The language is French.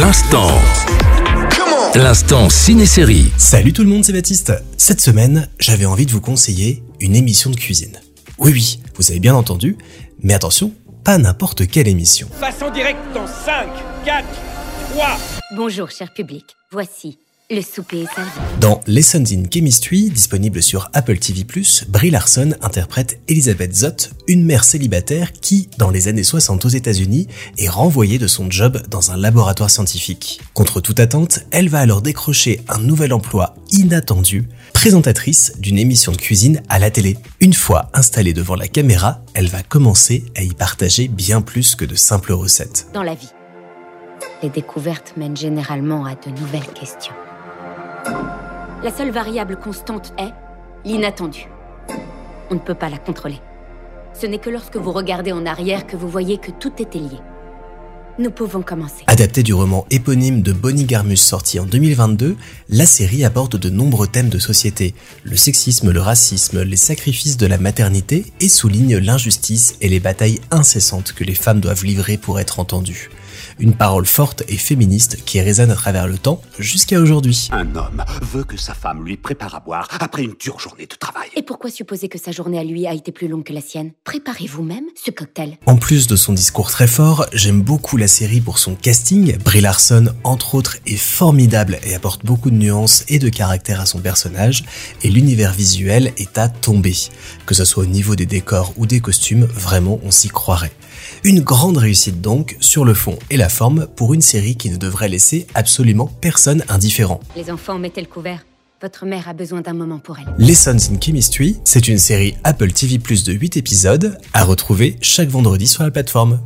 L'instant. L'instant ciné-série. Salut tout le monde, c'est Baptiste. Cette semaine, j'avais envie de vous conseiller une émission de cuisine. Oui, oui, vous avez bien entendu, mais attention, pas n'importe quelle émission. Façon directe dans 5, 4, 3. Bonjour, cher public. Voici le souper est servi. Dans Lessons in Chemistry, disponible sur Apple TV+, Brie Larson interprète Elizabeth Zott, une mère célibataire qui, dans les années 60 aux États-Unis, est renvoyée de son job dans un laboratoire scientifique. Contre toute attente, elle va alors décrocher un nouvel emploi inattendu, présentatrice d'une émission de cuisine à la télé. Une fois installée devant la caméra, elle va commencer à y partager bien plus que de simples recettes. Dans la vie, les découvertes mènent généralement à de nouvelles questions. La seule variable constante est l'inattendu. On ne peut pas la contrôler. Ce n'est que lorsque vous regardez en arrière que vous voyez que tout était lié. Nous pouvons commencer. Adapté du roman éponyme de Bonnie Garmus sorti en 2022, la série aborde de nombreux thèmes de société, le sexisme, le racisme, les sacrifices de la maternité et souligne l'injustice et les batailles incessantes que les femmes doivent livrer pour être entendues. Une parole forte et féministe qui résonne à travers le temps jusqu'à aujourd'hui. Un homme veut que sa femme lui prépare à boire après une dure journée de travail. Et pourquoi supposer que sa journée à lui a été plus longue que la sienne? Préparez vous-même ce cocktail. En plus de son discours très fort, j'aime beaucoup la série pour son casting. Brie Larson, entre autres, est formidable et apporte beaucoup de nuances et de caractère à son personnage, et l'univers visuel est à tomber. Que ce soit au niveau des décors ou des costumes, vraiment on s'y croirait. Une grande réussite donc, sur le fond et la forme, pour une série qui ne devrait laisser absolument personne indifférent. Les enfants, mettez le couvert. Votre mère a besoin d'un moment pour elle. Lessons in Chemistry, c'est une série Apple TV Plus de 8 épisodes, à retrouver chaque vendredi sur la plateforme.